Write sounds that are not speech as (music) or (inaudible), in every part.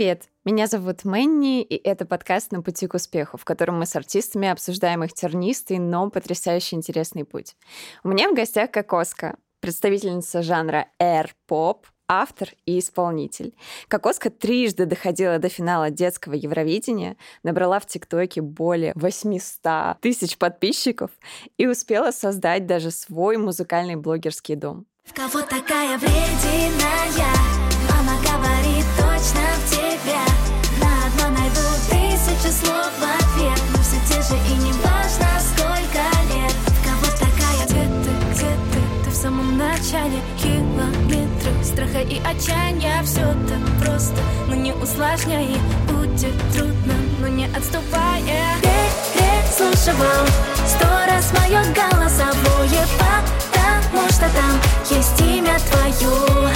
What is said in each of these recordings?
Привет! Меня зовут Мэнни, и это подкаст «На пути к успеху», в котором мы с артистами обсуждаем их тернистый, но потрясающе интересный путь. У меня в гостях Кокоска, представительница жанра air-pop, автор и исполнитель. Кокоска трижды доходила до финала детского Евровидения, набрала в ТикТоке более 800 тысяч подписчиков и успела создать даже свой музыкальный блогерский дом. В кого такая врединая? Мама слов в ответ, но все те же и не важно сколько лет. В кого такая? Где ты, где ты? Ты в самом начале километры страха и отчаяния. Все так просто, но не усложняй. Будет трудно, но не отступая. Переслушивал сто раз мое голосовое потому что там есть имя твое.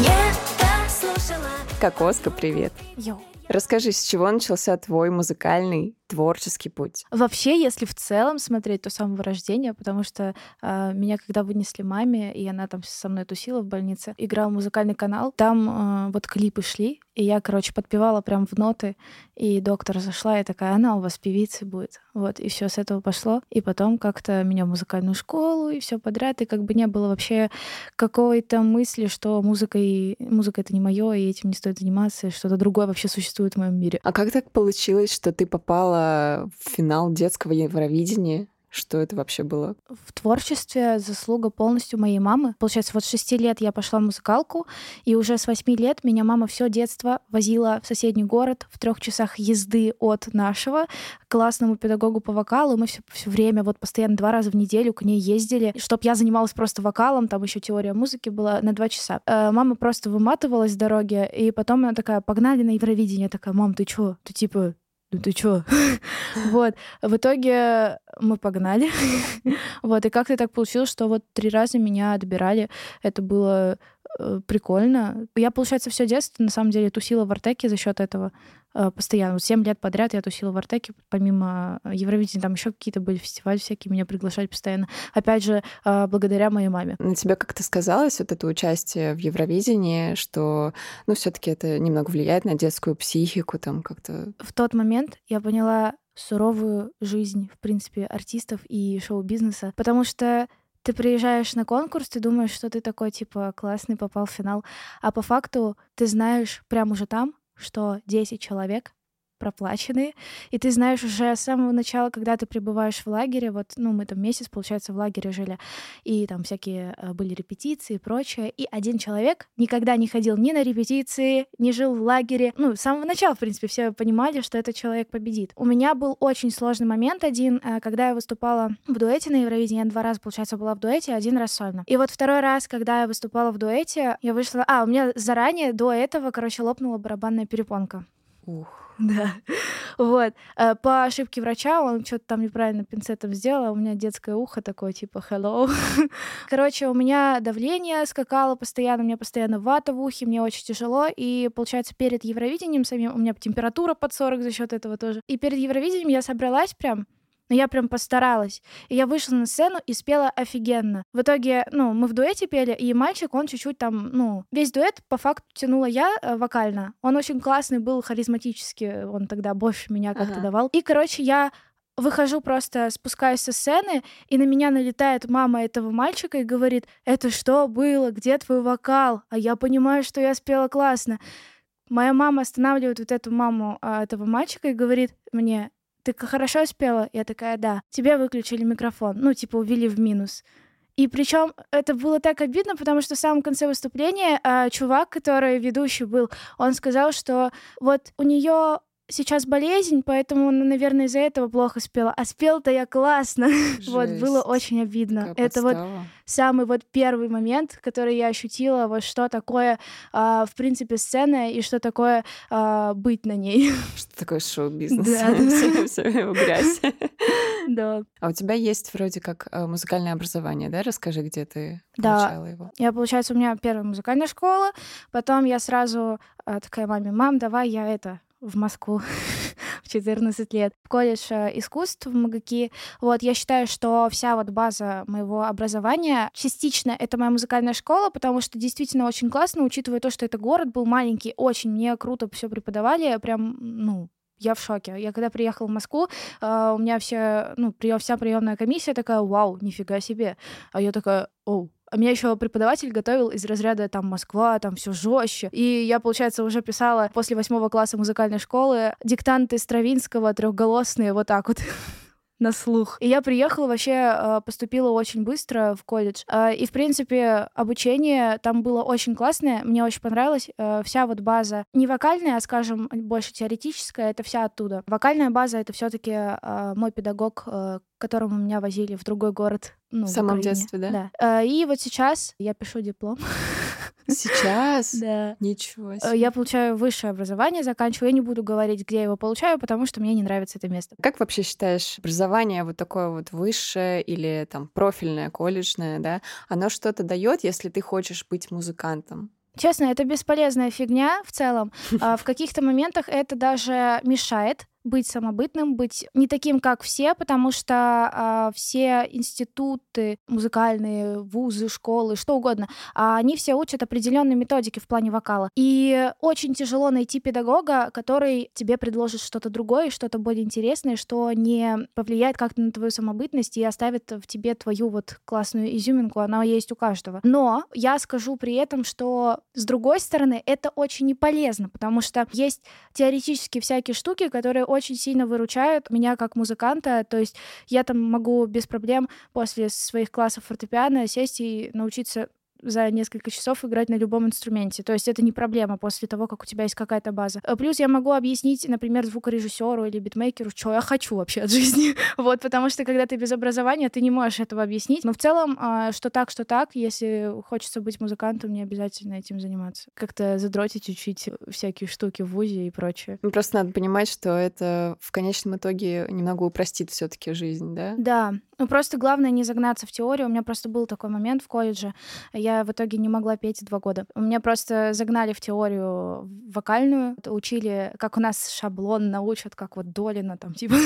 Не послушала. Кокоска, привет. Йоу. Расскажи, с чего начался твой музыкальный творческий путь? Вообще, если в целом смотреть, то с самого рождения, потому что э, меня когда вынесли маме, и она там со мной тусила в больнице, играл музыкальный канал, там э, вот клипы шли, и я, короче, подпевала прям в ноты, и доктор зашла и такая, она у вас певицей будет. Вот, и все с этого пошло. И потом как-то меня в музыкальную школу, и все подряд, и как бы не было вообще какой-то мысли, что музыка, и... музыка это не мое, и этим не стоит заниматься, и что-то другое вообще существует в моем мире. А как так получилось, что ты попала в финал детского Евровидения? Что это вообще было? В творчестве заслуга полностью моей мамы. Получается, вот с шести лет я пошла в музыкалку, и уже с восьми лет меня мама все детство возила в соседний город в трех часах езды от нашего классному педагогу по вокалу. Мы все, все время, вот постоянно два раза в неделю к ней ездили, чтобы я занималась просто вокалом, там еще теория музыки была на два часа. Э, мама просто выматывалась с дороги, и потом она такая, погнали на Евровидение. Я такая, мам, ты чё? Ты типа ну ты чё? (laughs) вот. В итоге мы погнали. (laughs) вот. И как-то так получилось, что вот три раза меня отбирали. Это было прикольно. Я, получается, все детство на самом деле тусила в Артеке за счет этого. Э, постоянно. Вот 7 лет подряд я тусила в Артеке, помимо э, Евровидения, там еще какие-то были фестивали всякие, меня приглашали постоянно. Опять же, э, благодаря моей маме. На тебя как-то сказалось вот это участие в Евровидении, что, ну, все таки это немного влияет на детскую психику, там как-то... В тот момент я поняла суровую жизнь, в принципе, артистов и шоу-бизнеса, потому что ты приезжаешь на конкурс, ты думаешь, что ты такой, типа, классный, попал в финал, а по факту ты знаешь прямо уже там, что 10 человек проплаченные, и ты знаешь уже с самого начала, когда ты пребываешь в лагере, вот, ну, мы там месяц, получается, в лагере жили, и там всякие э, были репетиции и прочее, и один человек никогда не ходил ни на репетиции, не жил в лагере, ну, с самого начала, в принципе, все понимали, что этот человек победит. У меня был очень сложный момент один, э, когда я выступала в дуэте на Евровидении, я два раза, получается, была в дуэте, один раз сольно. И вот второй раз, когда я выступала в дуэте, я вышла... А, у меня заранее до этого, короче, лопнула барабанная перепонка. Ух. Да. Вот. Э, по ошибке врача он что-то там неправильно пинцетом сделал, а у меня детское ухо такое, типа, hello. (laughs) Короче, у меня давление скакало постоянно, у меня постоянно вата в ухе, мне очень тяжело, и, получается, перед Евровидением самим у меня температура под 40 за счет этого тоже. И перед Евровидением я собралась прям, но я прям постаралась. И я вышла на сцену и спела офигенно. В итоге, ну, мы в дуэте пели, и мальчик, он чуть-чуть там, ну, весь дуэт по факту тянула я э, вокально. Он очень классный был, харизматический, он тогда больше меня как-то ага. давал. И, короче, я выхожу просто, спускаюсь со сцены, и на меня налетает мама этого мальчика и говорит, это что было, где твой вокал? А я понимаю, что я спела классно. Моя мама останавливает вот эту маму а, этого мальчика и говорит мне, ты хорошо спела? Я такая, да. Тебе выключили микрофон. Ну, типа, увели в минус. И причем это было так обидно, потому что в самом конце выступления э, чувак, который ведущий был, он сказал, что вот у нее сейчас болезнь, поэтому она, наверное, из-за этого плохо спела. А спел-то я классно. (laughs) вот, было очень обидно. Какая Это подстава. вот самый вот первый момент, который я ощутила, вот что такое, а, в принципе, сцена и что такое а, быть на ней. (laughs) Что такое шоу-бизнес? Да. (laughs) Все- грязь. Да. А у тебя есть вроде как э, музыкальное образование, да? Расскажи, где ты Да. получала его. Я, получается, у меня первая музыкальная школа, потом я сразу а, такая маме, мам, давай я это в Москву, (laughs) в 14 лет в колледж э, искусств в МГКИ. Вот, я считаю, что вся вот база моего образования частично это моя музыкальная школа, потому что действительно очень классно, учитывая то, что это город был маленький, очень мне круто все преподавали, прям, ну, я в шоке. Я когда приехала в Москву, uh, у меня все, ну, прием, вся приемная комиссия такая, вау, нифига себе. А я такая, оу, меня еще преподаватель готовил из разряда там Москва, там все жестче. И я, получается, уже писала после восьмого класса музыкальной школы диктанты Стравинского трехголосные вот так вот. (laughs) на слух. И я приехала, вообще а, поступила очень быстро в колледж. А, и, в принципе, обучение там было очень классное, мне очень понравилось. А, вся вот база не вокальная, а, скажем, больше теоретическая, это вся оттуда. Вокальная база — это все таки мой педагог, которому меня возили в другой город. Ну, в самом в детстве, да? Да. И вот сейчас я пишу диплом. (laughs) Сейчас? Да. Ничего э, себе. Я получаю высшее образование, заканчиваю. Я не буду говорить, где я его получаю, потому что мне не нравится это место. Как вообще считаешь, образование вот такое вот высшее или там профильное, колледжное, да, оно что-то дает, если ты хочешь быть музыкантом? Честно, это бесполезная фигня в целом. (laughs) А в каких-то моментах это даже мешает, быть самобытным, быть не таким, как все, потому что э, все институты, музыкальные вузы, школы, что угодно, э, они все учат определенной методике в плане вокала. И очень тяжело найти педагога, который тебе предложит что-то другое, что-то более интересное, что не повлияет как-то на твою самобытность и оставит в тебе твою вот классную изюминку, она есть у каждого. Но я скажу при этом, что с другой стороны, это очень не полезно, потому что есть теоретически всякие штуки, которые очень сильно выручают меня как музыканта. То есть я там могу без проблем после своих классов фортепиано сесть и научиться за несколько часов играть на любом инструменте. То есть это не проблема после того, как у тебя есть какая-то база. Э, плюс я могу объяснить, например, звукорежиссеру или битмейкеру, что я хочу вообще от (laughs) жизни. вот, потому что когда ты без образования, ты не можешь этого объяснить. Но в целом, а, что так, что так, если хочется быть музыкантом, не обязательно этим заниматься. Как-то задротить, учить всякие штуки в ВУЗе и прочее. Ну, просто надо понимать, что это в конечном итоге немного упростит все таки жизнь, да? Да. Ну, просто главное не загнаться в теорию. У меня просто был такой момент в колледже. Я в итоге не могла петь два года. У меня просто загнали в теорию вокальную. Учили, как у нас шаблон научат, как вот Долина, там, (laughs) типа,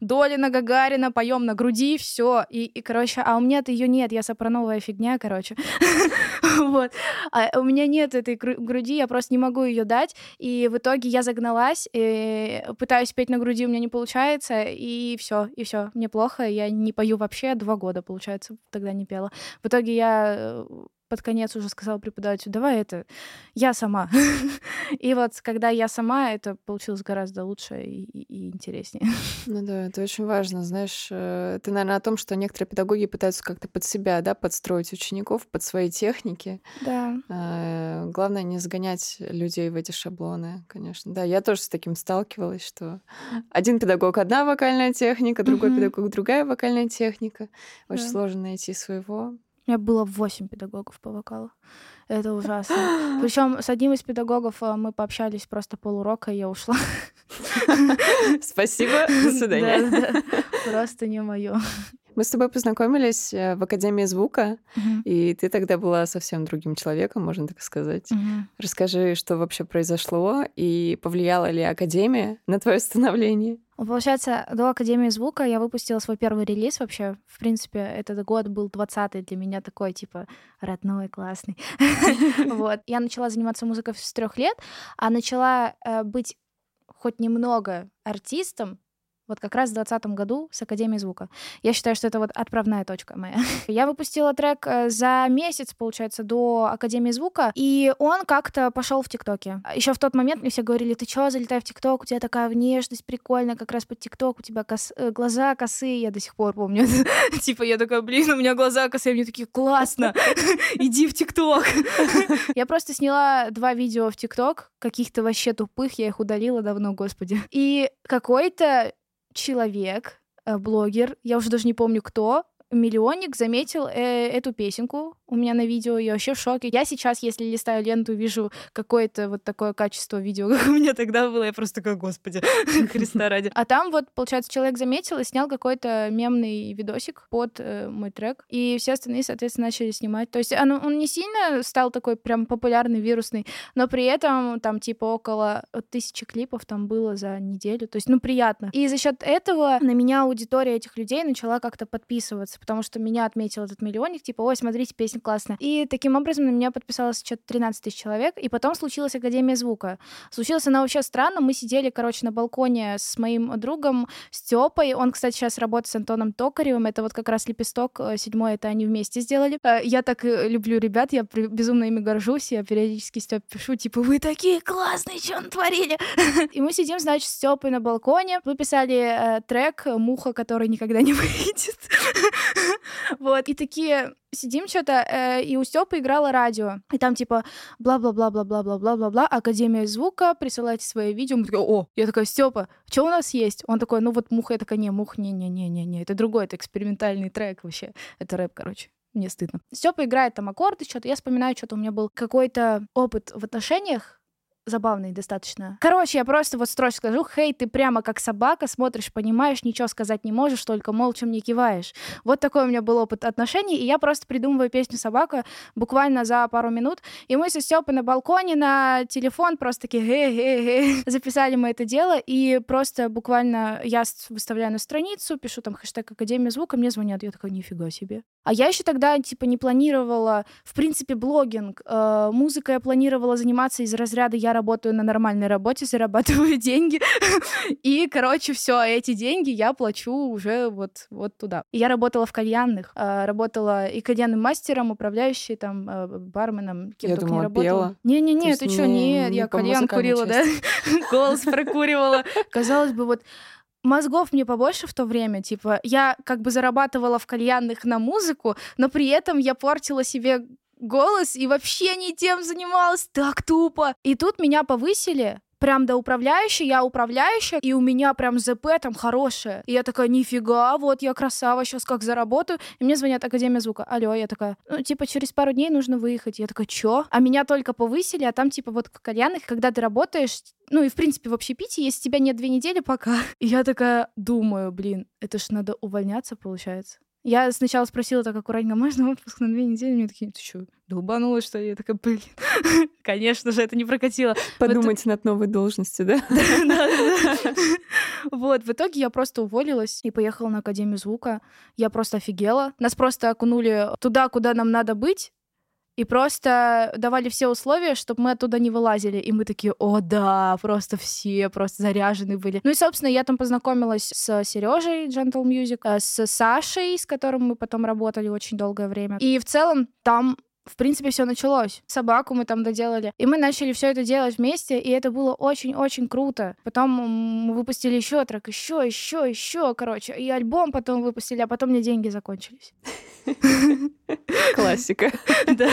Долина, Гагарина, поем на груди, все. И, и, короче, а у меня-то ее нет, я сопрановая фигня, короче. (laughs) (laughs) вот. А у меня нет этой груди, я просто не могу ее дать. И в итоге я загналась, и пытаюсь петь на груди, у меня не получается, и все, и все, мне плохо, я не пою вообще два года, получается, тогда не пела. В итоге я э, под конец уже сказала преподавателю, давай это я сама. (laughs) и вот когда я сама, это получилось гораздо лучше и, интереснее. (laughs) ну да, это очень важно. Знаешь, э, ты, наверное, о том, что некоторые педагоги пытаются как-то под себя, да, подстроить учеников, под свои техники. Да. А, главное не загонять людей в эти шаблоны, конечно. Да, я тоже с таким сталкивалась, что один педагог одна вокальная техника, другой педагог другая вокальная техника. Очень да. сложно найти своего. У меня было восемь педагогов по вокалу. Это ужасно. (gasps) Причем с одним из педагогов э, мы пообщались просто полурока, и я ушла. (laughs) Спасибо, до свидания. (laughs) Просто не мое. Мы с тобой познакомились э, в Академии звука, uh-huh. и ты тогда была совсем другим человеком, можно так сказать. Uh-huh. Расскажи, что вообще произошло, и повлияла ли Академия на твое становление? Получается, до Академии звука я выпустила свой первый релиз вообще. В принципе, этот год был 20-й для меня такой, типа, родной, классный. (laughs) (laughs) Вот. Я начала заниматься музыкой с трех лет, а начала э, быть хоть немного артистом вот как раз в 2020 году с Академией звука. Я считаю, что это вот отправная точка моя. (laughs) Я выпустила трек э, за месяц, получается, до Академии звука, и он как-то пошел в ТикТоке. Еще в тот момент мне все говорили, ты чё, залетай в ТикТок, у тебя такая внешность прикольная, как раз под ТикТок, у тебя кос... Э, глаза косые, я до сих пор помню. (laughs) Типа я такая, блин, у меня глаза косые, мне такие, классно, (laughs) иди в ТикТок. Я просто сняла два видео в ТикТок, каких-то вообще тупых, я их удалила давно, господи. И какой-то человек, э, блогер, я уже даже не помню кто, миллионник заметил э, эту песенку у меня на видео, я вообще в шоке. Я сейчас, если листаю ленту, вижу какое-то вот такое качество видео, (laughs) как у меня тогда было, я просто такая, господи, (laughs) Христа ради. А там вот, получается, человек заметил и снял какой-то мемный видосик под э, мой трек, и все остальные, соответственно, начали снимать. То есть оно, он не сильно стал такой прям популярный, вирусный, но при этом там типа около тысячи клипов там было за неделю. То есть, ну, приятно. И за счет этого на меня аудитория этих людей начала как-то подписываться, потому что меня отметил этот миллионник, типа, ой, смотрите, песня классная. И таким образом на меня подписалось что-то 13 тысяч человек, и потом случилась Академия звука. Случилось она вообще странно, мы сидели, короче, на балконе с моим другом Степой, он, кстати, сейчас работает с Антоном Токаревым, это вот как раз «Лепесток», э, седьмой, это они вместе сделали. Э, я так люблю ребят, я безумно ими горжусь, я периодически Степ пишу, типа, вы такие классные, что натворили? (laughs) И мы сидим, значит, Степой на балконе, выписали э, трек «Муха, который никогда не выйдет». (laughs) (laughs) Вот, и такие сидим что-то, э, и у Степы играло радио. И там типа бла-бла-бла-бла-бла-бла-бла-бла, Академия звука, присылайте свои видео. Мы такие, о, я такая, Степа, что у нас есть? Он такой, ну вот муха, я такая, не, мух, не-не-не-не-не, это другой, это экспериментальный трек вообще. Это рэп, короче мне стыдно. Степа играет там аккорды, что-то. Я вспоминаю, что-то у меня был какой-то опыт в отношениях, забавный достаточно. Короче, я просто вот строчно скажу, хей, ты прямо как собака, смотришь, понимаешь, ничего сказать не можешь, только молча мне киваешь. Вот такой у меня был опыт отношений, и я просто придумываю песню «Собака» буквально за пару минут, и мы со Степой на балконе на телефон просто такие (laughs) записали мы это дело, и просто буквально я выставляю на страницу, пишу там хэштег Академия звука, мне звонят, я такая, нифига себе. А я еще тогда, типа, не планировала, в принципе, блогинг. Э, музыкой я планировала заниматься из разряда «я работаю на нормальной работе, зарабатываю (laughs) деньги. И, короче, все, эти деньги я плачу уже вот, вот туда. И я работала в кальянных, а, работала и кальянным мастером, управляющей, там, а, барменом, кем я только думала, не работала. Не-не-не, ты что, нет, я кальян курила, да? (laughs) Голос прокуривала. Казалось бы, вот мозгов мне побольше в то время, типа, я как бы зарабатывала в кальянных на музыку, но при этом я портила себе голос и вообще не тем занималась. Так тупо. И тут меня повысили, прям до управляющей, я управляющая, и у меня прям ЗП там хорошее. И я такая, нифига, вот я красава, сейчас как заработаю. И мне звонят Академия звука. Алло, я такая, ну, типа, через пару дней нужно выехать. Я такая, чё? А меня только повысили, а там, типа, вот в кальянных, когда ты работаешь, ну и, в принципе, в общепите, если тебя нет две недели пока. (laughs) И я такая думаю, блин, это ж надо увольняться, получается. Я сначала спросила так аккуратненько, можно отпуск на две недели? Мне такие, ты что, долбанулась, что ли? Я такая, блин, (laughs) конечно же, это не прокатило. Подумать над новой должностью, (laughs) да? Вот, в итоге я просто уволилась и поехала на Академию звука. Я просто офигела. Нас просто окунули туда, куда нам надо быть, и просто давали все условия, чтобы мы оттуда не вылазили. И мы такие, о, да, просто все просто заряжены были. Ну и, собственно, я там познакомилась с Сережей Gentle Music, э, с Сашей, с которым мы потом работали очень долгое время. И в целом там в принципе, все началось. Собаку мы там доделали. И мы начали все это делать вместе, и это было очень-очень круто. Потом мы выпустили еще трек, еще, еще, еще, короче. И альбом потом выпустили, а потом мне деньги закончились. Классика. (laughs) Да.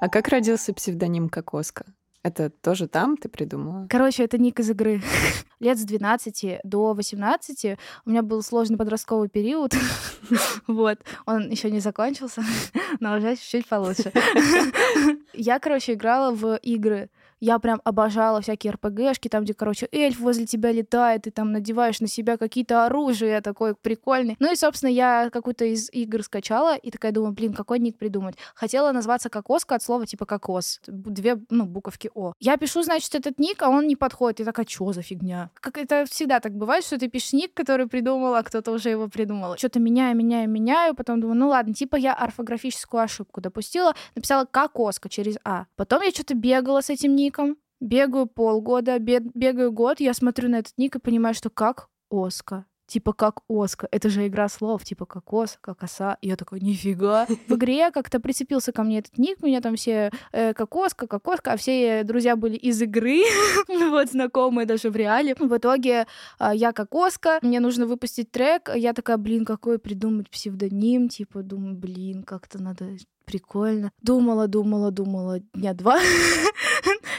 А как родился псевдоним Кокоска? Это тоже там ты придумала? Короче, это ник из игры. (laughs) Лет с 12 до 18 у меня был сложный подростковый период. (laughs) вот. Он еще не закончился, (laughs) но уже чуть-чуть получше. Я, короче, играла в игры я прям обожала всякие РПГшки, там, где, короче, эльф возле тебя летает, и там надеваешь на себя какие-то оружия, такой прикольный. Ну и, собственно, я какую-то из игр скачала, и такая думаю, блин, какой ник придумать? Хотела назваться кокоска от слова типа кокос. Две, ну, буковки О. Я пишу, значит, этот ник, а он не подходит. И такая, что за фигня? Как это всегда так бывает, что ты пишешь ник, который придумал, а кто-то уже его придумал. Что-то меняю, меняю, меняю, потом думаю, ну ладно, типа я орфографическую ошибку допустила, написала кокоска через А. Потом я что-то бегала с этим ником, ником, бегаю полгода, бегаю год, я смотрю на этот ник и понимаю, что как Оска. Типа как Оска. Это же игра слов, типа как ос, как оса. Я такой, нифига. В игре как-то прицепился ко мне этот ник, меня там все э, как Оска, как Оска, а все друзья были из игры, (laughs) вот, знакомые даже в реале. В итоге э, я как Оска, мне нужно выпустить трек, я такая, блин, какой придумать псевдоним, типа, думаю, блин, как-то надо прикольно. Думала, думала, думала дня два. (laughs)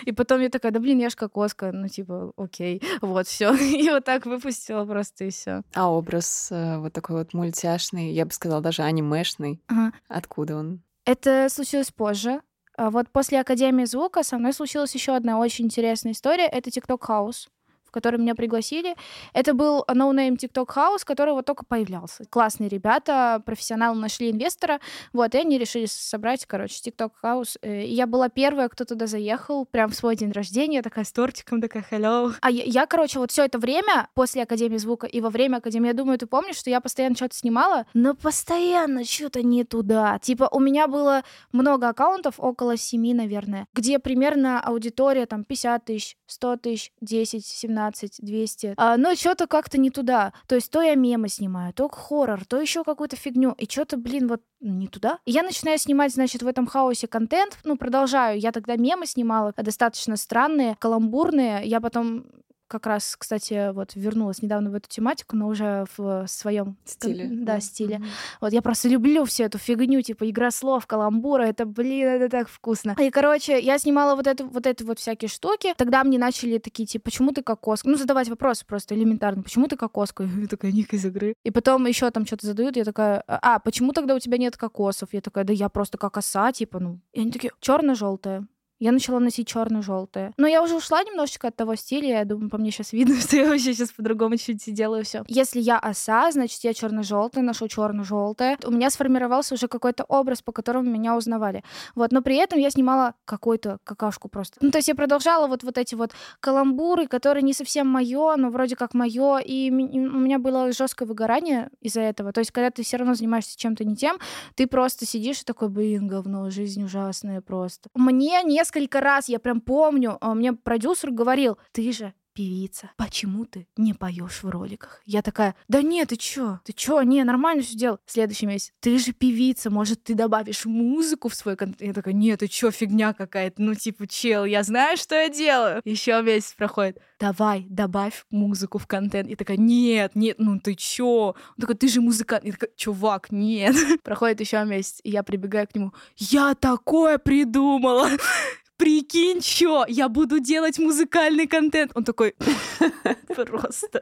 И потом я такая, да блин, я ж кокоска, ну типа, окей, (laughs) вот все. (laughs) И вот так выпустила просто и все. А образ э, вот такой вот мультяшный, я бы сказала, даже анимешный, Ага. откуда он? Это случилось позже. А Вот после Академии звука со мной случилась еще одна очень интересная история. Это TikTok House в который меня пригласили. Это был no name TikTok House, который вот только появлялся. Классные ребята, профессионалы нашли инвестора, вот, и они решили собрать, короче, TikTok House. Э, И я была первая, кто туда заехал, прям в свой день рождения, такая с тортиком, такая hello. А я, я, короче, вот все это время после Академии звука и во время Академии, я думаю, ты помнишь, что я постоянно что-то снимала, но постоянно что-то не туда. Типа у меня было много аккаунтов, около семи, наверное, где примерно аудитория там 50 тысяч, 100 тысяч, 10, 17, 200. А, но что-то как-то не туда. То есть то я мемы снимаю, то хоррор, то еще какую-то фигню. И что-то, блин, вот не туда. И я начинаю снимать, значит, в этом хаосе контент. Ну, продолжаю. Я тогда мемы снимала, достаточно странные, каламбурные. Я потом как раз, кстати, вот вернулась недавно в эту тематику, но уже в своем Стиле. Да, стиле. Вот я просто люблю всю эту фигню, типа игра слов, каламбура, это, блин, это так вкусно. И, короче, я снимала вот эту вот эти вот всякие штуки. Тогда мне начали такие, типа, почему ты кокоска? Ну, задавать вопросы просто элементарно. Почему ты кокоска? (laughs) Я такая, ник из игры. И потом еще там что-то задают, я такая, а, почему тогда у тебя нет кокосов? Я такая, да я просто как оса, типа, ну. И они такие, черно-желтая. Я начала носить черно-желтое. Но я уже ушла немножечко от того стиля. Я думаю, по мне сейчас видно, (laughs) что я вообще сейчас по-другому чуть-чуть делаю все. Если я оса, значит, я черно-желтое, ношу черно-желтое. У меня сформировался уже какой-то образ, по которому меня узнавали. Вот, но при этом я снимала какую-то какашку просто. Ну, то есть я продолжала вот, вот эти вот каламбуры, которые не совсем мое, но вроде как мое. И у меня было жесткое выгорание из-за этого. То есть, когда ты все равно занимаешься чем-то не тем, ты просто сидишь и такой, блин, говно, жизнь ужасная просто. Мне несколько раз, я прям помню, а, мне продюсер говорил, ты же певица, почему ты не поешь в роликах? Я такая, да нет, ты чё? Ты чё? Не, нормально все делал. Следующий месяц, ты же певица, может, ты добавишь музыку в свой контент? Я такая, нет, ты чё, фигня какая-то? Ну, типа, чел, я знаю, что я делаю. Еще месяц проходит. Давай, добавь музыку в контент. Я такая, нет, нет, ну ты чё? Он такой, ты же музыкант. Я такая, чувак, нет. (laughs) Проходит еще месяц, и я прибегаю к нему. Я такое придумала! (laughs) Прикинь, чё, я буду делать музыкальный контент. Он такой, (laughs) просто,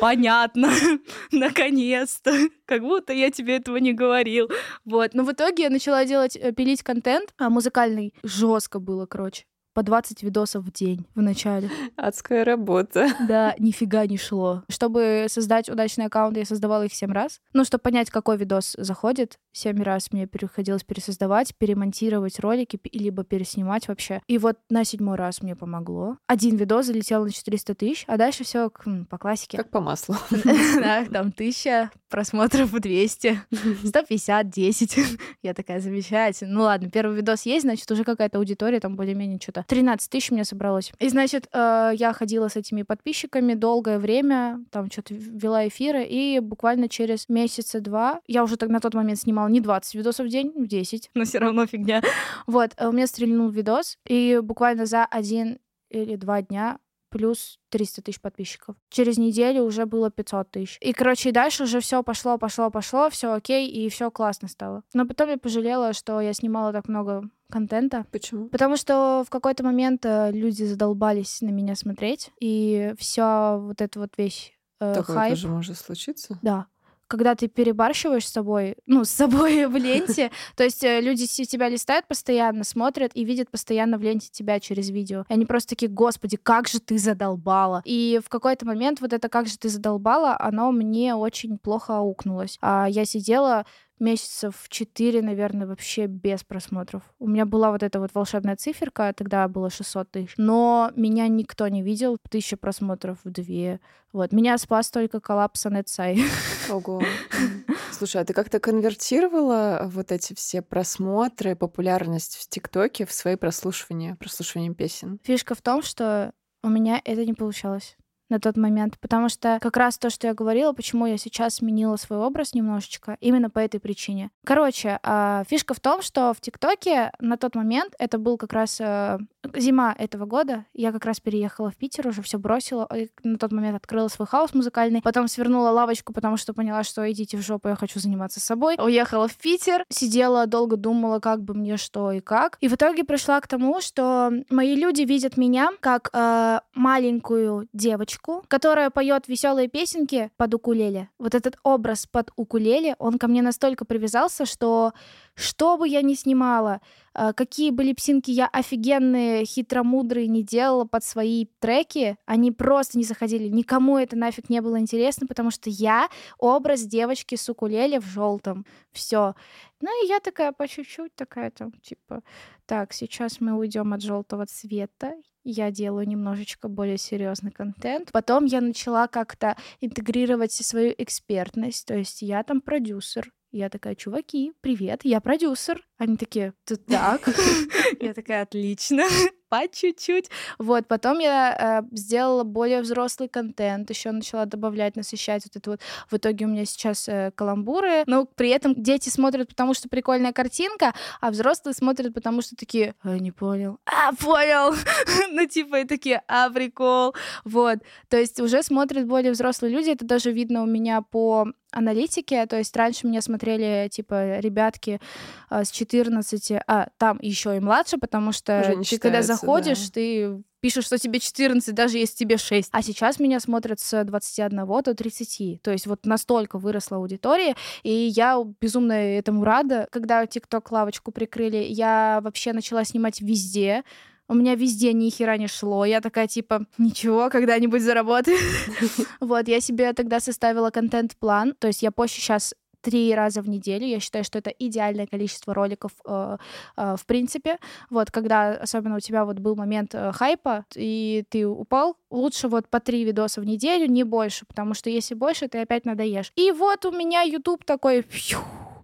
понятно, (laughs) наконец-то, как будто я тебе этого не говорил. Вот, но в итоге я начала делать, э, пилить контент а, музыкальный. Жестко было, короче. По 20 видосов в день в начале. Адская работа. Да, нифига не шло. Чтобы создать удачный аккаунт, я создавала их 7 раз. Ну, чтобы понять, какой видос заходит, 7 раз мне приходилось пересоздавать, перемонтировать ролики, либо переснимать вообще. И вот на седьмой раз мне помогло. Один видос залетел на 400 тысяч, а дальше все по классике. Как по маслу. (laughs) Да, там 1000 просмотров 200, 150, 10. Я такая, замечательно. Ну ладно, первый видос есть, значит, уже какая-то аудитория, там более-менее что-то. 13 тысяч у меня собралось. И, значит, э, я ходила с этими подписчиками долгое время, там что-то вела эфиры, и буквально через месяца два, я уже так на тот момент снимала не 20 видосов в день, 10, но все равно фигня. Вот, э, у меня стрельнул видос, и буквально за один или два дня плюс 300 тысяч подписчиков. Через неделю уже было 500 тысяч. И, короче, и дальше уже все пошло, пошло, пошло, все окей, и все классно стало. Но потом я пожалела, что я снимала так много контента. Почему? Потому что в какой-то момент э, люди задолбались на меня смотреть, и вся вот эта вот вещь э, Такое хайп. тоже может случиться. Да. Когда ты перебарщиваешь с собой, (laughs) ну, с собой в ленте, (laughs) то есть э, люди тебя листают постоянно, смотрят и видят постоянно в ленте тебя через видео. И они просто такие, господи, как же ты задолбала. И в какой-то момент вот это «как же ты задолбала», оно мне очень плохо аукнулось. А я сидела месяцев 4, наверное, вообще без просмотров. У меня была вот эта вот волшебная циферка, тогда было 600 тысяч, но меня никто не видел, тысяча просмотров в две. Вот. Меня спас только коллапс Анетсай. Ого. (laughs) Слушай, а ты как-то конвертировала вот эти все просмотры, популярность в ТикТоке в свои прослушивания, прослушивания песен? Фишка в том, что у меня это не получалось на тот момент, потому что как раз то, что я говорила, почему я сейчас сменила свой образ немножечко, именно по этой причине. Короче, а, фишка в том, что в ТикТоке на тот момент это был как раз э, зима этого года. Я как раз переехала в Питер, уже все бросила. И на тот момент открыла свой хаос музыкальный. Потом свернула лавочку, потому что поняла, что идите в жопу, я хочу заниматься собой. Уехала в Питер, сидела, долго думала, как бы мне что и как. И в итоге пришла к тому, что мои люди видят меня как э, маленькую девочку, которая поет веселые песенки под укулеле. Вот этот образ под укулеле, он ко мне настолько привязался, что что бы я ни снимала, э, какие бы липсинки я офигенные, хитромудрые не делала под свои треки, они просто не заходили. Никому это нафиг не было интересно, потому что я образ девочки с укулеле в желтом. Все. Ну и я такая по чуть-чуть такая там, типа, так, сейчас мы уйдем от желтого цвета, я делаю немножечко более серьезный контент. Потом я начала как-то интегрировать свою экспертность, то есть я там продюсер, я такая, чуваки, привет, я продюсер. Они такие, ты (laughs) так? Я такая, отлично (laughs) по чуть-чуть. Вот, потом я э, сделала более взрослый контент, еще начала добавлять, насыщать вот это вот. В итоге у меня сейчас э, каламбуры, но при этом дети смотрят, потому что прикольная картинка, а взрослые смотрят, потому что такие, а, не понял, а, понял, (laughs) ну типа и такие, а, прикол, вот. То есть уже смотрят более взрослые люди, это даже видно у меня по аналитике, то есть раньше меня смотрели, типа, ребятки э, с 14, а там еще и младше, потому что ты когда заходишь, да. ты пишешь, что тебе 14, даже если тебе 6. А сейчас меня смотрят с 21 до 30. То есть вот настолько выросла аудитория, и я безумно этому рада. Когда ТикТок лавочку прикрыли, я вообще начала снимать везде, у меня везде ни хера не шло. Я такая, типа, ничего, когда-нибудь заработаю. (laughs) Вот, я себе тогда составила контент-план. То есть я позже сейчас три раза в неделю. Я считаю, что это идеальное количество роликов э, э, в принципе. Вот, когда особенно у тебя вот был момент э, хайпа, и ты упал, лучше вот по три видоса в неделю, не больше, потому что если больше, ты опять надоешь. И вот у меня YouTube такой... Фью,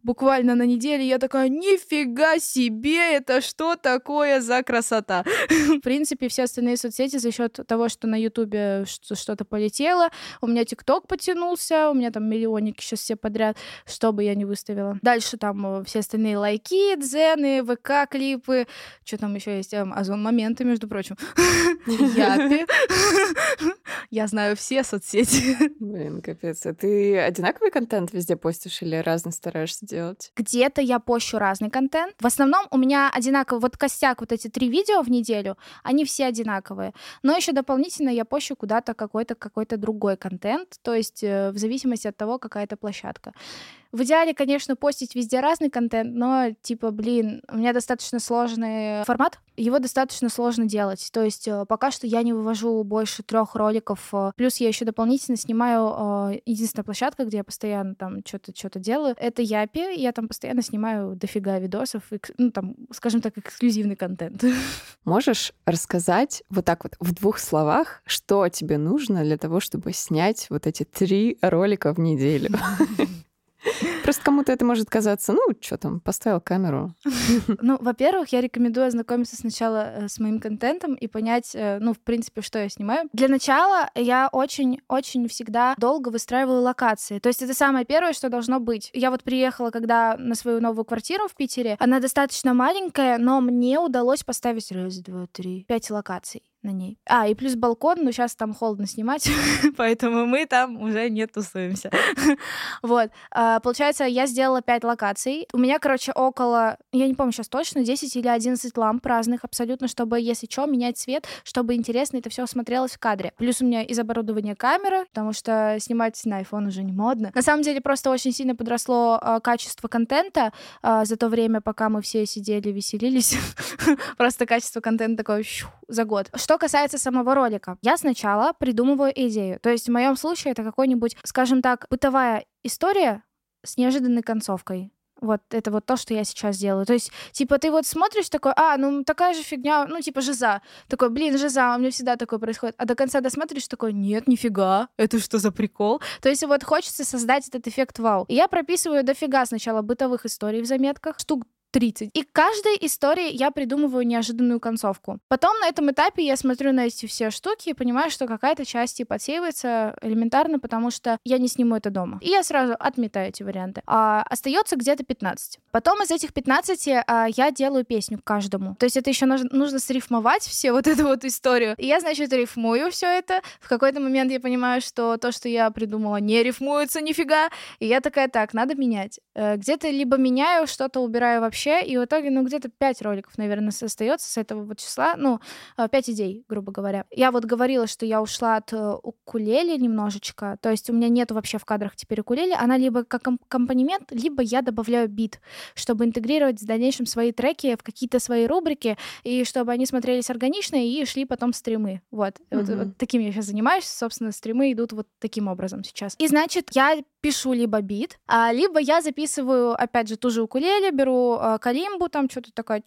буквально на неделе, я такая, нифига себе, это что такое за красота? В принципе, все остальные соцсети за счет того, что на Ютубе что-то полетело, у меня ТикТок потянулся, у меня там миллионники сейчас все подряд, что бы я не выставила. Дальше там э, все остальные лайки, дзены, ВК-клипы, что там еще есть, эм, Озон-моменты, между прочим. (laughs) Япи. (laughs) Я знаю все соцсети. (laughs) Блин, капец. А ты одинаковый контент везде постишь или разный стараешься делать? Где-то я пощу разный контент. В основном у меня одинаковый, вот костяк, вот эти три видео в неделю, они все одинаковые. Но еще дополнительно я пощу куда-то какой-то какой-то другой контент, то есть э, в зависимости от того, какая это площадка. В идеале, конечно, постить везде разный контент, но, типа, блин, у меня достаточно сложный формат, его достаточно сложно делать. То есть э, пока что я не вывожу больше трех роликов. Э, плюс я еще дополнительно снимаю э, единственная площадка, где я постоянно там что-то что-то делаю. Это Япи. Я там постоянно снимаю дофига видосов, ну там, скажем так, эксклюзивный контент. (laughs) Можешь рассказать вот так вот в двух словах, что тебе нужно для того, чтобы снять вот эти три ролика в неделю? (laughs) Просто кому-то это может казаться, ну, что там, поставил камеру. (laughs) Ну, во-первых, я рекомендую ознакомиться сначала э, с моим контентом и понять, э, ну, в принципе, что я снимаю. Для начала я очень-очень всегда долго выстраиваю локации. То есть это самое первое, что должно быть. Я вот приехала, когда на свою новую квартиру в Питере. Она достаточно маленькая, но мне удалось поставить раз, два, три, пять локаций на ней. А, и плюс балкон, но сейчас там холодно снимать, (laughs) поэтому мы там уже не тусуемся. (laughs) вот. А, получается, я сделала 5 локаций. У меня, короче, около, я не помню сейчас точно, 10 или 11 ламп разных абсолютно, чтобы, если что, менять цвет, чтобы интересно это все смотрелось в кадре. Плюс у меня из оборудования камера, потому что снимать на iPhone уже не модно. На самом деле, просто очень сильно подросло а, качество контента а, за то время, пока мы все сидели, веселились. (laughs) просто качество контента такое за год. Что касается самого ролика, я сначала придумываю идею. То есть в моем случае это какой-нибудь, скажем так, бытовая история с неожиданной концовкой. Вот это вот то, что я сейчас делаю. То есть, типа, ты вот смотришь такой, а, ну такая же фигня, ну, типа, жиза. Такой, блин, жиза, у меня всегда такое происходит. А до конца досмотришь такой, нет, нифига, это что за прикол? То есть, вот хочется создать этот эффект вау. И я прописываю дофига сначала бытовых историй в заметках, штук 30. И к каждой истории я придумываю неожиданную концовку. Потом на этом этапе я смотрю на эти все штуки и понимаю, что какая-то часть типа отсеивается элементарно, потому что я не сниму это дома. И я сразу отметаю эти варианты. А остается где-то 15. Потом из этих 15 а, я делаю песню каждому. То есть это еще нужно, нужно срифмовать (laughs) все вот эту вот историю. И я, значит, рифмую все это. В какой-то момент я понимаю, что то, что я придумала, не рифмуется нифига. И я такая, так, надо менять. Э, где-то либо меняю, что-то убираю вообще, вообще, и в итоге, ну, где-то пять роликов, наверное, остается с этого вот числа, ну, а, пять идей, грубо говоря. Я вот говорила, что я ушла от э, укулеле немножечко, то есть у меня нет вообще в кадрах теперь укулеле, она либо как аккомпанемент, либо я добавляю бит, чтобы интегрировать в дальнейшем свои треки в какие-то свои рубрики, и чтобы они смотрелись органично и шли потом стримы. Вот. Mm-hmm. вот, вот таким я сейчас занимаюсь, собственно, стримы идут вот таким образом сейчас. И значит, я пишу либо бит, а, либо я записываю, опять же, ту же укулеле, беру калимбу, там что-то такое,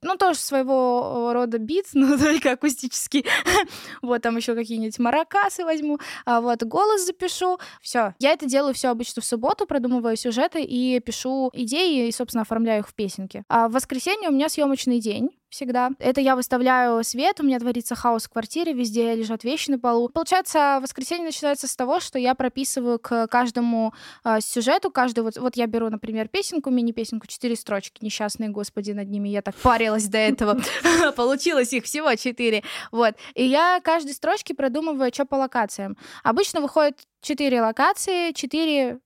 ну, тоже своего рода бит, (laughs) но только акустический. (laughs) вот, там еще какие-нибудь маракасы возьму, а, вот, голос запишу, все. Я это делаю все обычно в субботу, продумываю сюжеты и пишу идеи и, собственно, оформляю их в песенки. А в воскресенье у меня съемочный день, всегда. Это я выставляю свет, у меня творится хаос в квартире, везде лежат вещи на полу. Получается, воскресенье начинается с того, что я прописываю к каждому э, сюжету, каждый вот, вот я беру, например, песенку, мини-песенку, четыре строчки, несчастные, господи, над ними я так парилась до этого. (laughs) Получилось их всего четыре. Вот. И я каждой строчке продумываю, что по локациям. Обычно выходит четыре локации, четыре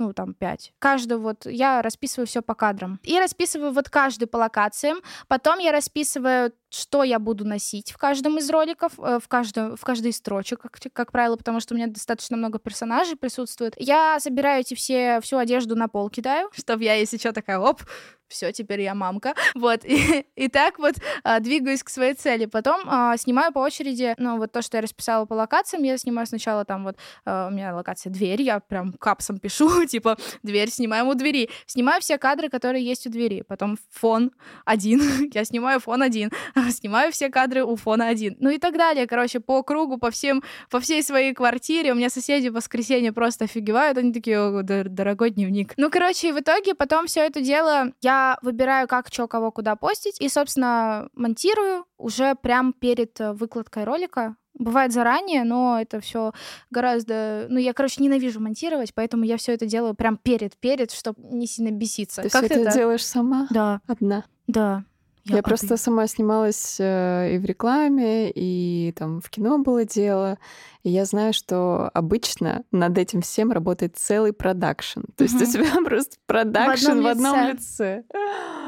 ну, там, пять. Каждую вот, я расписываю все по кадрам. И расписываю вот каждый по локациям. Потом я расписываю, что я буду носить в каждом из роликов, э, в, каждом, в каждой строчек, как, как правило, потому что у меня достаточно много персонажей присутствует. Я собираю эти все, всю одежду на пол кидаю, чтобы я, если что, такая, оп, все, теперь я мамка. (laughs) Вот, и, и так вот а, двигаюсь к своей цели. Потом а, снимаю по очереди, ну, вот то, что я расписала по локациям, я снимаю сначала там вот, а, у меня локация дверь, я прям капсом пишу, (laughs) типа, дверь снимаем у двери. Снимаю все кадры, которые есть у двери. Потом фон один, (laughs) я снимаю фон один. Снимаю все кадры у фона один. Ну и так далее, короче, по кругу, по всем, по всей своей квартире. У меня соседи в воскресенье просто офигевают, они такие, дорогой дневник. Ну, короче, в итоге потом все это дело я выбираю, как, что, кого, куда постить, и, собственно, монтирую уже прям перед э, выкладкой ролика. Бывает заранее, но это все гораздо... Ну, я, короче, ненавижу монтировать, поэтому я все это делаю прям перед-перед, чтобы не сильно беситься. Ты как все это делаешь сама? Да. Одна? Да. Я, я просто сама снималась э, и в рекламе, и там в кино было дело. И я знаю, что обычно над этим всем работает целый продакшн. То есть у тебя (laughs) просто продакшн в одном, лице.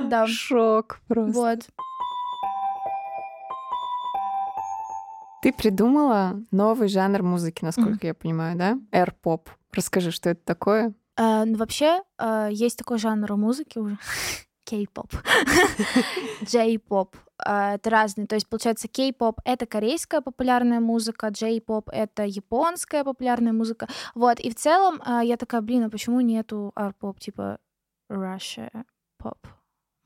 Да. Шок просто. Вот. Ты придумала новый жанр музыки, насколько я понимаю, да? Air-поп. Расскажи, что это такое? Uh, ну, вообще, uh, есть такой жанр музыки уже. (laughs) Кей-поп, (laughs) Джей-поп. А, это разные. То есть, получается, кей-поп — это корейская популярная музыка, джей-поп — это японская популярная музыка. Вот, и в целом а, я такая, блин, а почему нету ар-поп, типа Russia поп?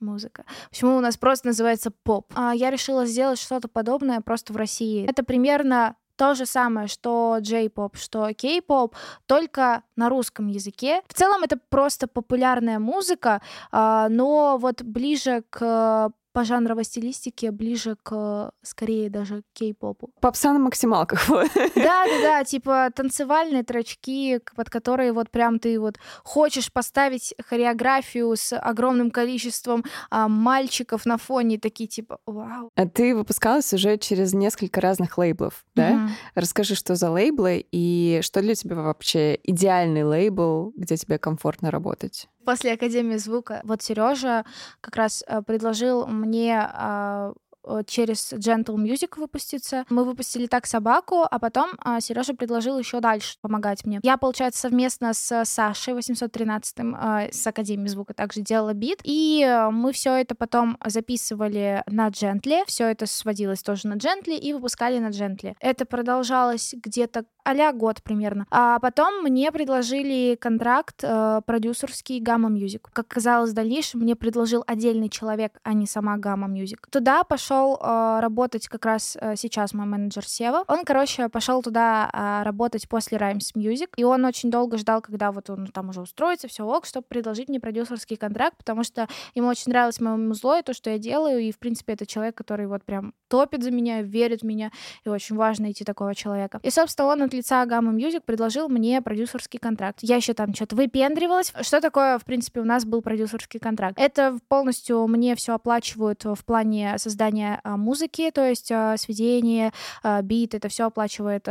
музыка. Почему у нас просто называется поп? А я решила сделать что-то подобное просто в России. Это примерно то же самое, что J-поп, что K-поп, только на русском языке. В целом это просто популярная музыка, а, но вот ближе к по жанровой стилистике ближе к, скорее, даже кей-попу. Попса на максималках. (laughs) Да-да-да, типа танцевальные трачки, под которые вот прям ты вот хочешь поставить хореографию с огромным количеством а, мальчиков на фоне, такие типа вау. А ты выпускалась уже через несколько разных лейблов, да? Mm-hmm. Расскажи, что за лейблы и что для тебя вообще идеальный лейбл, где тебе комфортно работать? После Академии звука. Вот Сережа как раз э, предложил мне а, через Gentle Music выпуститься. Мы выпустили так собаку, а потом а, Сережа предложил еще дальше помогать мне. Я, получается, совместно с Сашей 813 а, с Академией звука также делала бит, и э, мы все это потом записывали на Джентли, все это сводилось тоже на Джентли и выпускали на Джентли. Это продолжалось где-то а год примерно. А потом мне предложили контракт э, продюсерский Gamma Music. Как казалось в дальнейшем, мне предложил отдельный человек, а не сама Gamma Music. Туда пошел э, работать как раз э, сейчас мой менеджер Сева. Он, короче, пошел туда э, работать после Rhymes Music, и он очень долго ждал, когда вот он там уже устроится, все ок, чтобы предложить мне продюсерский контракт, потому что ему очень нравилось мое музло и то, что я делаю, и, в принципе, это человек, который вот прям топит за меня, верит в меня, и очень важно найти такого человека. И, собственно, он лица Gamma Music предложил мне продюсерский контракт. Я еще там что-то выпендривалась. Что такое, в принципе, у нас был продюсерский контракт? Это полностью мне все оплачивают в плане создания а, музыки, то есть а, сведения, а, бит, это все оплачивает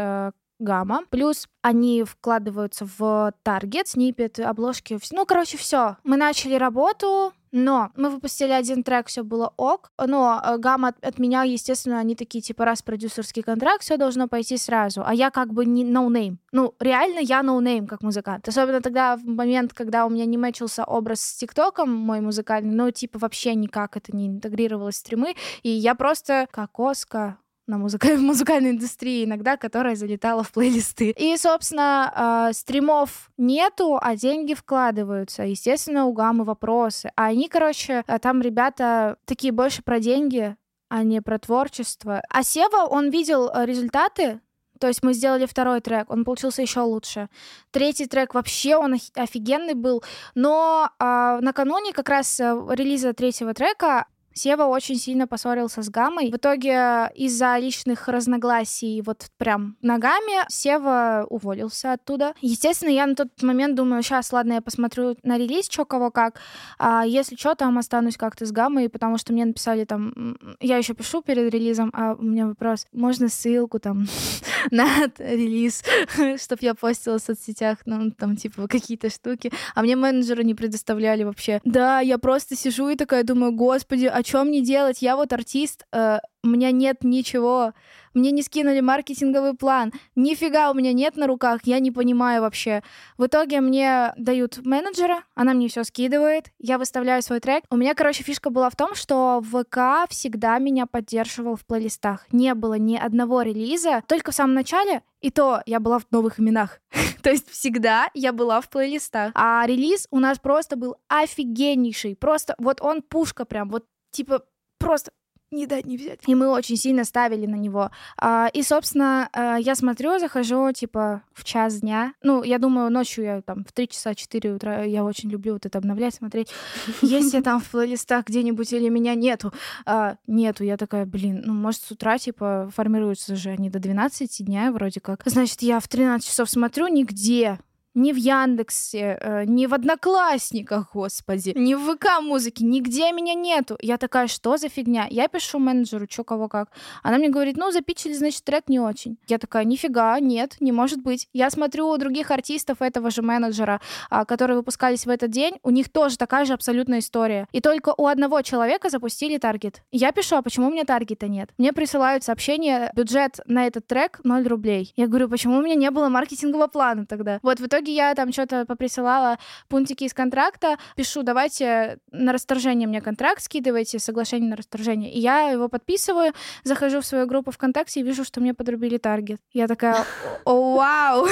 гамма. Плюс они вкладываются в таргет, snippet, обложки. Ну, короче, все. Мы начали работу, но мы выпустили один трек, все было ок. Но э, гамма от, от меня, естественно, они такие, типа, раз продюсерский контракт, все должно пойти сразу. А я как бы не ноунейм. Ну, реально я ноунейм как музыкант. Особенно тогда, в момент, когда у меня не мэчился образ с ТикТоком мой музыкальный, ну, типа, вообще никак это не интегрировалось в стримы. И я просто как Оска на музыка... (laughs) в музыкальной индустрии иногда, которая залетала в плейлисты. И, собственно, э, стримов нету, а деньги вкладываются. Естественно, у Гаммы вопросы. А они, короче, э, там ребята такие больше про деньги, а не про творчество. А Сева, он видел э, результаты, то есть мы сделали второй трек, он получился еще лучше. Третий трек вообще он офигенный был. Но э, накануне как раз э, релиза третьего трека Сева очень сильно поссорился с Гамой. В итоге из-за личных разногласий вот прям ногами Сева уволился оттуда. Естественно, я на тот момент думаю, сейчас, ладно, я посмотрю на релиз, что кого как. А если что, там останусь как-то с Гамой, потому что мне написали там... Я еще пишу перед релизом, а у меня вопрос, можно ссылку там (laughs) (laughs) на релиз, (laughs) чтобы я постила в соцсетях, ну, там, типа, какие-то штуки. А мне менеджеры не предоставляли вообще. Да, я просто сижу и такая думаю, господи, а что мне делать? Я вот артист, э, у меня нет ничего. Мне не скинули маркетинговый план. Нифига у меня нет на руках, я не понимаю вообще. В итоге мне дают менеджера, она мне все скидывает, я выставляю свой трек. У меня, короче, фишка была в том, что ВК всегда меня поддерживал в плейлистах. Не было ни одного релиза, только в самом начале, и то я была в новых именах. (laughs) то есть всегда я была в плейлистах. А релиз у нас просто был офигеннейший. Просто вот он пушка прям, вот типа просто не дать не взять. И мы очень сильно ставили на него. А, и, собственно, а, я смотрю, захожу, типа, в час дня. Ну, я думаю, ночью я там в 3 часа 4 утра, я очень люблю вот это обновлять, смотреть, (laughs) есть я там в плейлистах где-нибудь или меня нету. А, нету. Я такая, блин, ну, может, с утра, типа, формируются же они до 12 дня вроде как. Значит, я в 13 часов смотрю, нигде ни в Яндексе, э, ни в Одноклассниках, господи, ни в ВК музыки, нигде меня нету. Я такая, что за фигня? Я пишу менеджеру, что кого как. Она мне говорит, ну, запичили, значит, трек не очень. Я такая, нифига, нет, не может быть. Я смотрю у других артистов этого же менеджера, а, которые выпускались в этот день, у них тоже такая же абсолютная история. И только у одного человека запустили таргет. Я пишу, а почему у меня таргета нет? Мне присылают сообщение, бюджет на этот трек 0 рублей. Я говорю, почему у меня не было маркетингового плана тогда? Вот в итоге итоге я там что-то поприсылала пунктики из контракта, пишу, давайте на расторжение мне контракт скидывайте, соглашение на расторжение. И я его подписываю, захожу в свою группу ВКонтакте и вижу, что мне подрубили таргет. Я такая, о, вау,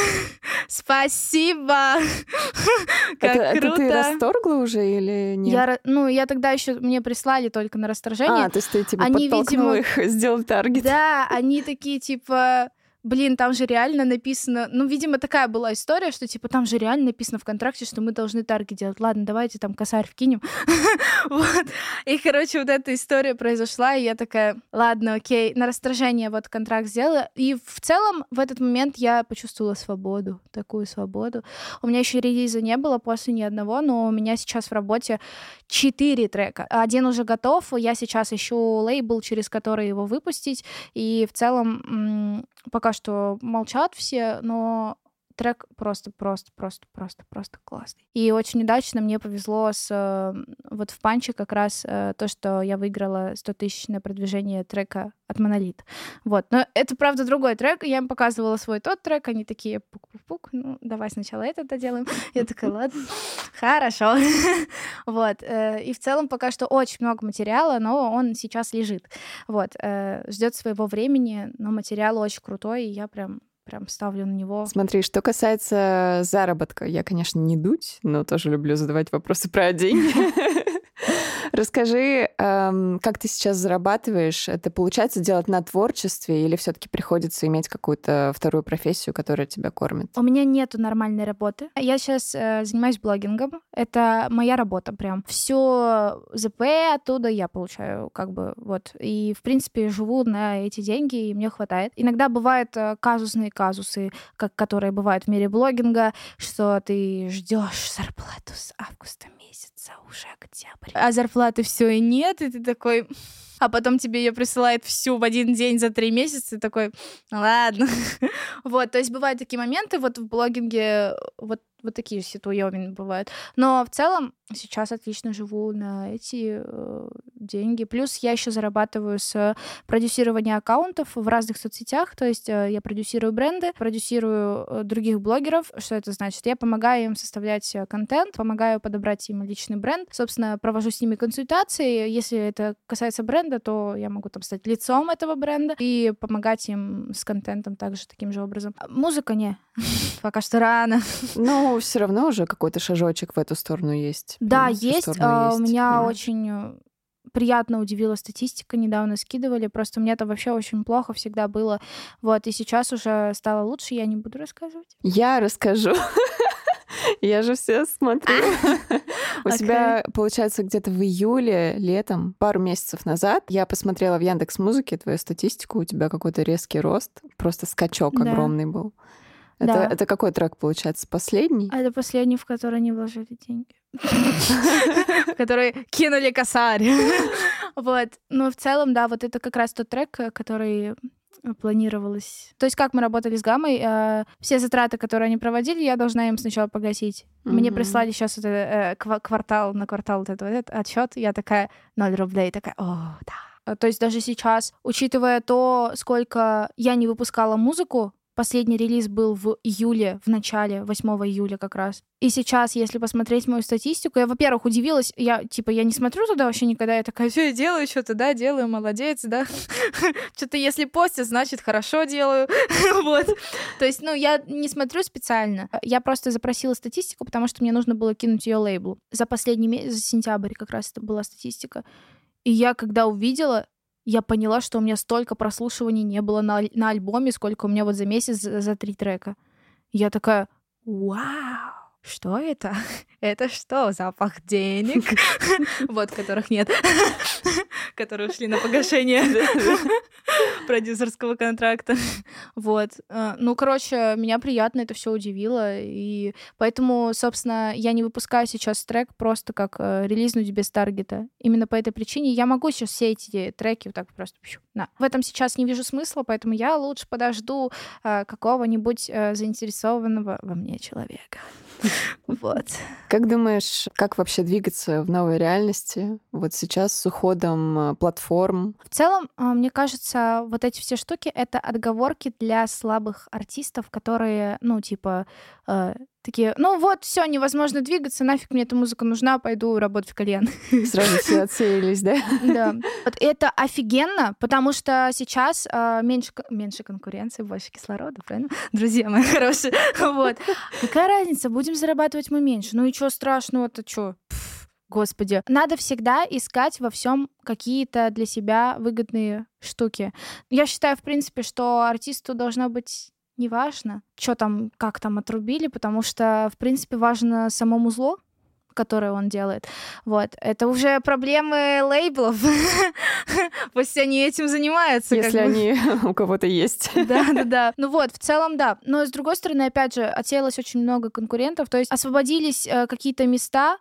спасибо! (laughs) Как круто! Это ты расторгла уже или нет? Ну, я тогда еще мне прислали только на расторжение. А, то есть ты типа подтолкнула их (laughs) сделать таргет. Да, они такие типа блин, там же реально написано, ну, видимо, такая была история, что, типа, там же реально написано в контракте, что мы должны таргет делать. Ладно, давайте там косарь вкинем. (laughs) вот. И, короче, вот эта история произошла, и я такая, ладно, окей, на раздражение вот контракт сделала. И в целом в этот момент я почувствовала свободу, такую свободу. У меня еще релиза не было после ни одного, но у меня сейчас в работе четыре трека. Один уже готов, я сейчас ищу лейбл, через который его выпустить, и в целом пока что молчат все, но трек просто, просто, просто, просто, просто классный. И очень удачно мне повезло с э, вот в панче как раз э, то, что я выиграла 100 тысяч на продвижение трека от Монолит. Вот. Но это, правда, другой трек. Я им показывала свой тот трек, они такие пук-пук-пук, ну, давай сначала это доделаем. (laughs) Я такая, ладно, хорошо. (laughs) Вот. Э, и в целом пока что очень много материала, но он сейчас лежит. Вот. Ждет своего времени, но материал очень крутой, и я прям прям ставлю на него. Смотри, что касается заработка, я, конечно, не дуть, но тоже люблю задавать вопросы про деньги. (laughs) Расскажи, эм, как ты сейчас зарабатываешь? Это получается делать на творчестве или все-таки приходится иметь какую-то вторую профессию, которая тебя кормит? У меня нету нормальной работы. Я сейчас э, занимаюсь блогингом. Это моя работа прям. Все ЗП оттуда я получаю, как бы вот. И в принципе живу на эти деньги, и мне хватает. Иногда бывают э, казусные казусы, как которые бывают в мире блогинга, что ты ждешь зарплату с августа месяца уже октябрь, а зарплаты все и нет, и ты такой, а потом тебе ее присылает всю в один день за три месяца, и такой, «Ну ладно. (laughs) вот, то есть бывают такие моменты, вот в блогинге, вот вот такие ситуации бывают. Но в целом сейчас отлично живу на эти э, деньги. Плюс я еще зарабатываю с продюсирования аккаунтов в разных соцсетях. То есть э, я продюсирую бренды, продюсирую э, других блогеров. Что это значит? Я помогаю им составлять э, контент, помогаю подобрать им личный бренд. Собственно, провожу с ними консультации. Если это касается бренда, то я могу там стать лицом этого бренда и помогать им с контентом также таким же образом. Музыка не. (laughs) Пока что рано. Ну, все равно уже какой-то шажочек в эту сторону есть. Да, есть. А, у меня очень э, приятно удивила статистика, недавно скидывали, просто меня это вообще очень плохо всегда было, вот, и сейчас уже стало лучше, я не буду рассказывать. Я расскажу. (laughs) Я же все смотрю. (laughs) У тебя, получается, где-то в июле, летом, пару месяцев назад, я посмотрела в Яндекс Музыке твою статистику, у тебя какой-то резкий рост, просто скачок огромный был. Это, да. это какой трек, получается, последний? А это последний, в который не вложили деньги. (laughs) В который кинули косарь. Вот. Но в целом, да, вот это как раз тот трек, который планировалось. То есть как мы работали с Гаммой, э, все затраты, которые они проводили, я должна им сначала погасить. Mm-hmm. Мне прислали сейчас это, э, квартал на квартал вот этот, этот отчет, я такая 0 рублей, такая, о, да. То есть даже сейчас, учитывая то, сколько я не выпускала музыку, Последний релиз был в июле, в начале, 8 июля как раз. И сейчас, если посмотреть мою статистику, я, во-первых, удивилась, я, типа, я не смотрю туда вообще никогда, я такая, (laughs) все, я делаю что-то, да, делаю, молодец, да. (laughs) Что-то если постят, значит, хорошо делаю. (laughs) вот. То есть, ну, я не смотрю специально. Я просто запросила статистику, потому что мне нужно было кинуть ее лейблу. За последний месяц, за сентябрь как раз это была статистика. И я, когда увидела, я поняла, что у меня столько прослушиваний не было на, на альбоме, сколько у меня вот за месяц за, за три трека. Я такая, вау, что это? (laughs) Это что, запах денег? (laughs) Вот, которых нет. (laughs) Которые ушли на погашение продюсерского контракта. Вот. Э, ну, короче, меня приятно это все удивило. И поэтому, собственно, я не выпускаю сейчас трек просто как э, релизнуть без таргета. Именно по этой причине я могу сейчас все эти треки вот так просто... На. В этом сейчас не вижу смысла, поэтому я лучше подожду э, какого-нибудь заинтересованного во мне человека. (laughs) Вот. Как думаешь, как вообще двигаться в новой реальности вот сейчас с уходом э, платформ? В целом, э, мне кажется, вот эти все штуки — это отговорки для слабых артистов, которые, ну, типа, э, такие, ну вот, все, невозможно двигаться, нафиг мне эта музыка нужна, пойду работать в кальян. (laughs) Сразу все отсеялись, да? Да. (laughs) Вот это офигенно, потому что сейчас э, меньше, меньше конкуренции, больше кислорода, правильно? (laughs) Друзья мои хорошие. Вот. Какая разница, будем зарабатывать мы меньше. Ну и что страшного-то, что? Господи. Надо всегда искать во всем какие-то для себя выгодные штуки. Я считаю, в принципе, что артисту должно быть неважно, что там, как там отрубили, потому что, в принципе, важно самому зло, которое он делает. Вот. Это уже проблемы лейблов. (laughs) Пусть они этим занимаются. Если они (laughs) у кого-то есть. (laughs) Да, да, да. Ну вот, в целом, да. Но, с другой стороны, опять же, отсеялось очень много конкурентов. То есть освободились э, какие-то места,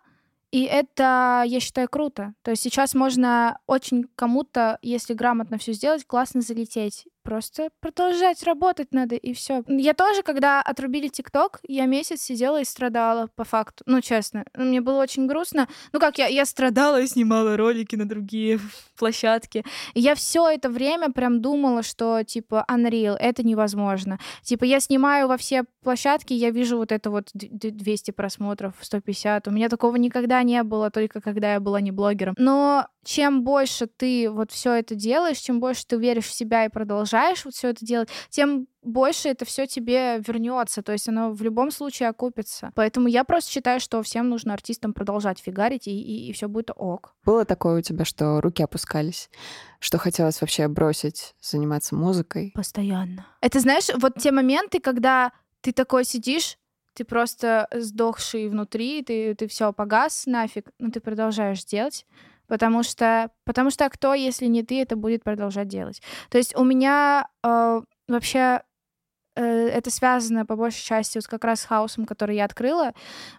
и это, я считаю, круто. То есть сейчас можно очень кому-то, если грамотно все сделать, классно залететь. Просто продолжать работать надо, и все. Я тоже, когда отрубили ТикТок, я месяц сидела и страдала, по факту. Ну, честно. Мне было очень грустно. Ну, как я, я страдала и снимала ролики на другие (laughs) площадки. И я все это время прям думала, что, типа, Unreal, это невозможно. Типа, я снимаю во все площадки, я вижу вот это вот 200 просмотров, 150. У меня такого никогда не было, только когда я была не блогером. Но чем больше ты вот все это делаешь, чем больше ты веришь в себя и продолжаешь вот все это делать, тем больше это все тебе вернется. То есть оно в любом случае окупится. Поэтому я просто считаю, что всем нужно артистам продолжать фигарить, и, и, и все будет ок. Было такое у тебя, что руки опускались? Что хотелось вообще бросить заниматься музыкой? Постоянно. Это знаешь, вот те моменты, когда ты такой сидишь, ты просто сдохший внутри, ты, ты все погас нафиг, но ты продолжаешь делать, потому что, потому что кто, если не ты, это будет продолжать делать. То есть у меня э, вообще э, это связано по большей части вот как раз с хаосом, который я открыла.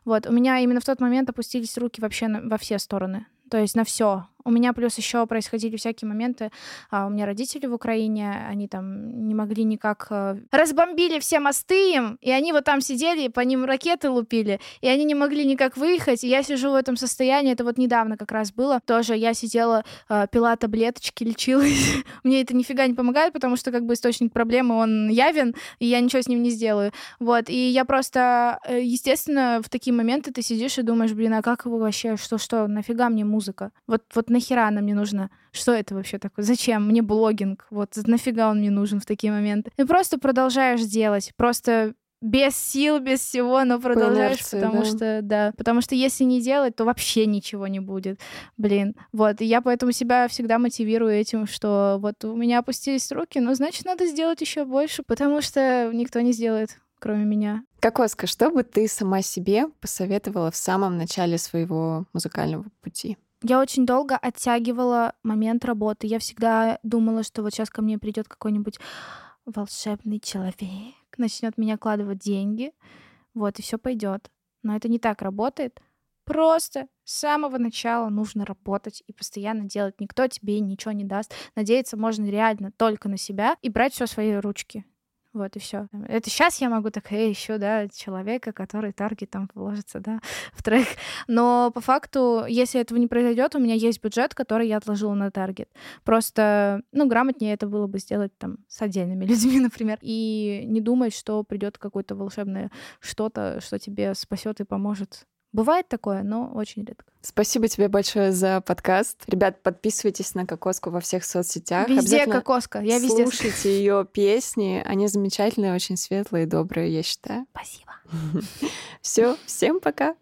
Вот у меня именно в тот момент опустились руки вообще на, во все стороны, то есть на все. У меня плюс еще происходили всякие моменты. А у меня родители в Украине, они там не могли никак... Э, разбомбили все мосты им, и они вот там сидели, по ним ракеты лупили, и они не могли никак выехать. И я сижу в этом состоянии, это вот недавно как раз было. Тоже я сидела, э, пила таблеточки, лечилась. (laughs) Мне это нифига не помогает, потому что как бы источник проблемы, он явен, и я ничего с ним не сделаю. Вот, и я просто, э, естественно, в такие моменты ты сидишь и думаешь, блин, а как его вообще, что-что, нафига мне музыка? Вот, вот нахера она мне нужна? Что это вообще такое? Зачем? Мне блогинг. Вот нафига он мне нужен в такие моменты? И просто продолжаешь делать. Просто без сил, без всего, но продолжаешь, инерции, потому да. что, да, потому что если не делать, то вообще ничего не будет, блин, вот, и я поэтому себя всегда мотивирую этим, что вот у меня опустились руки, ну, значит, надо сделать еще больше, потому что никто не сделает, кроме меня. Кокоска, что бы ты сама себе посоветовала в самом начале своего музыкального пути? Я очень долго оттягивала момент работы. Я всегда думала, что вот сейчас ко мне придет какой-нибудь волшебный человек, начнет меня кладывать деньги, вот, и все пойдет. Но это не так работает. Просто с самого начала нужно работать и постоянно делать. Никто тебе ничего не даст. Надеяться можно реально только на себя и брать все свои ручки. Вот и все. Это сейчас я могу так, эй, еще, да, человека, который таргетом вложится, да, (laughs) в трек. Но по факту, если этого не произойдет, у меня есть бюджет, который я отложила на таргет. Просто, ну, грамотнее это было бы сделать там с отдельными (laughs) людьми, например, и не думать, что придет какое-то волшебное что-то, что тебе спасет и поможет Бывает такое, но очень редко. Спасибо тебе большое за подкаст. Ребят, подписывайтесь на Кокоску во всех соцсетях. Везде Кокоска, я везде. Слушайте ее песни. Они замечательные, очень светлые, добрые, я считаю. Спасибо. (laughs) Все, всем пока.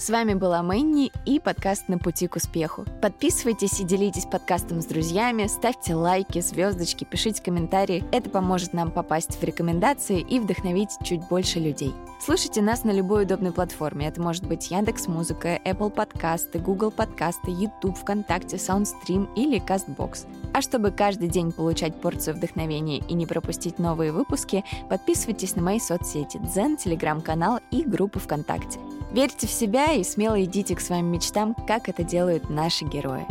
С вами была Мэнни и подкаст «На пути к успеху». Подписывайтесь и делитесь подкастом с друзьями, ставьте лайки, звездочки, пишите комментарии. Это поможет нам попасть в рекомендации и вдохновить чуть больше людей. Слушайте нас на любой удобной платформе. Это может быть Яндекс Музыка, Apple подкасты, Google подкасты, YouTube, ВКонтакте, Soundstream или CastBox. А чтобы каждый день получать порцию вдохновения и не пропустить новые выпуски, подписывайтесь на мои соцсети Дзен, Телеграм-канал и группу ВКонтакте. Верьте в себя и смело идите к своим мечтам, как это делают наши герои.